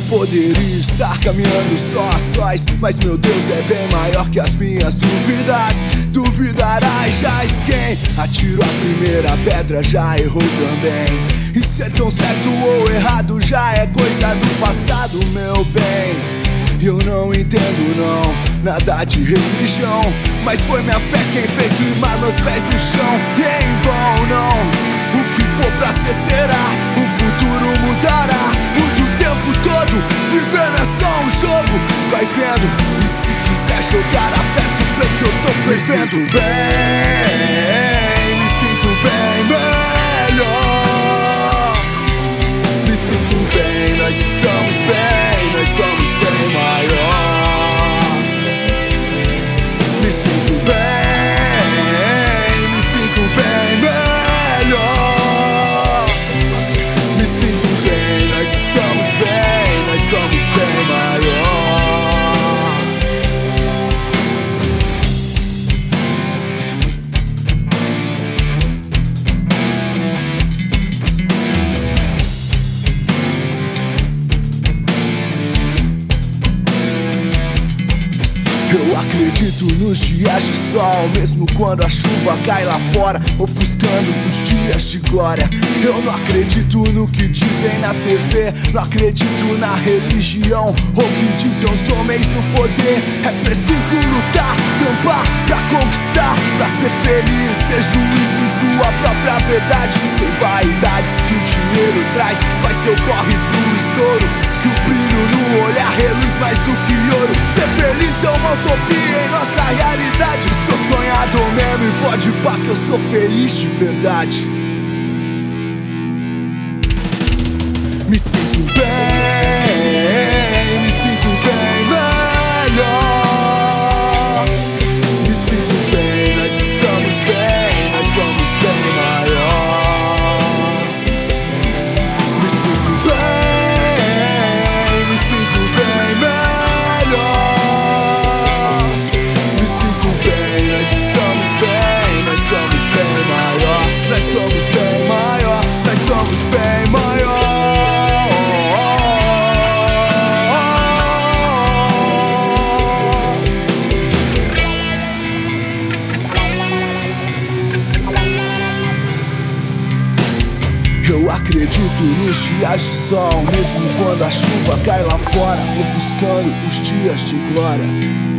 poderia estar caminhando só a sós, mas meu Deus é bem maior que as minhas dúvidas. Duvidarás, já quem atirou a primeira pedra já errou também. E ser tão certo ou errado já é coisa do passado, meu bem. Eu não entendo não, nada de religião Mas foi minha fé quem fez firmar meus pés no chão E em vão não, o que for pra ser será vendo E se quiser jogar aperta o play que eu tô prevendo Bem, me sinto bem melhor. Me sinto bem, nós estamos bem, acredito nos dias de sol, mesmo quando a chuva cai lá fora, ofuscando os dias de glória. Eu não acredito no que dizem na TV, não acredito na religião ou que dizem os homens no poder. É preciso lutar, trampar pra conquistar, pra ser feliz, ser juiz de sua própria verdade. Sem vaidades que o dinheiro traz, faz seu corre pro estouro. Que o brilho no olhar reluz mais do que ouro. Ser feliz é uma utopia pode pá que eu sou feliz de verdade. Me sinto bem, Eu acredito nos dias de sol, mesmo quando a chuva cai lá fora, ofuscando os dias de glória.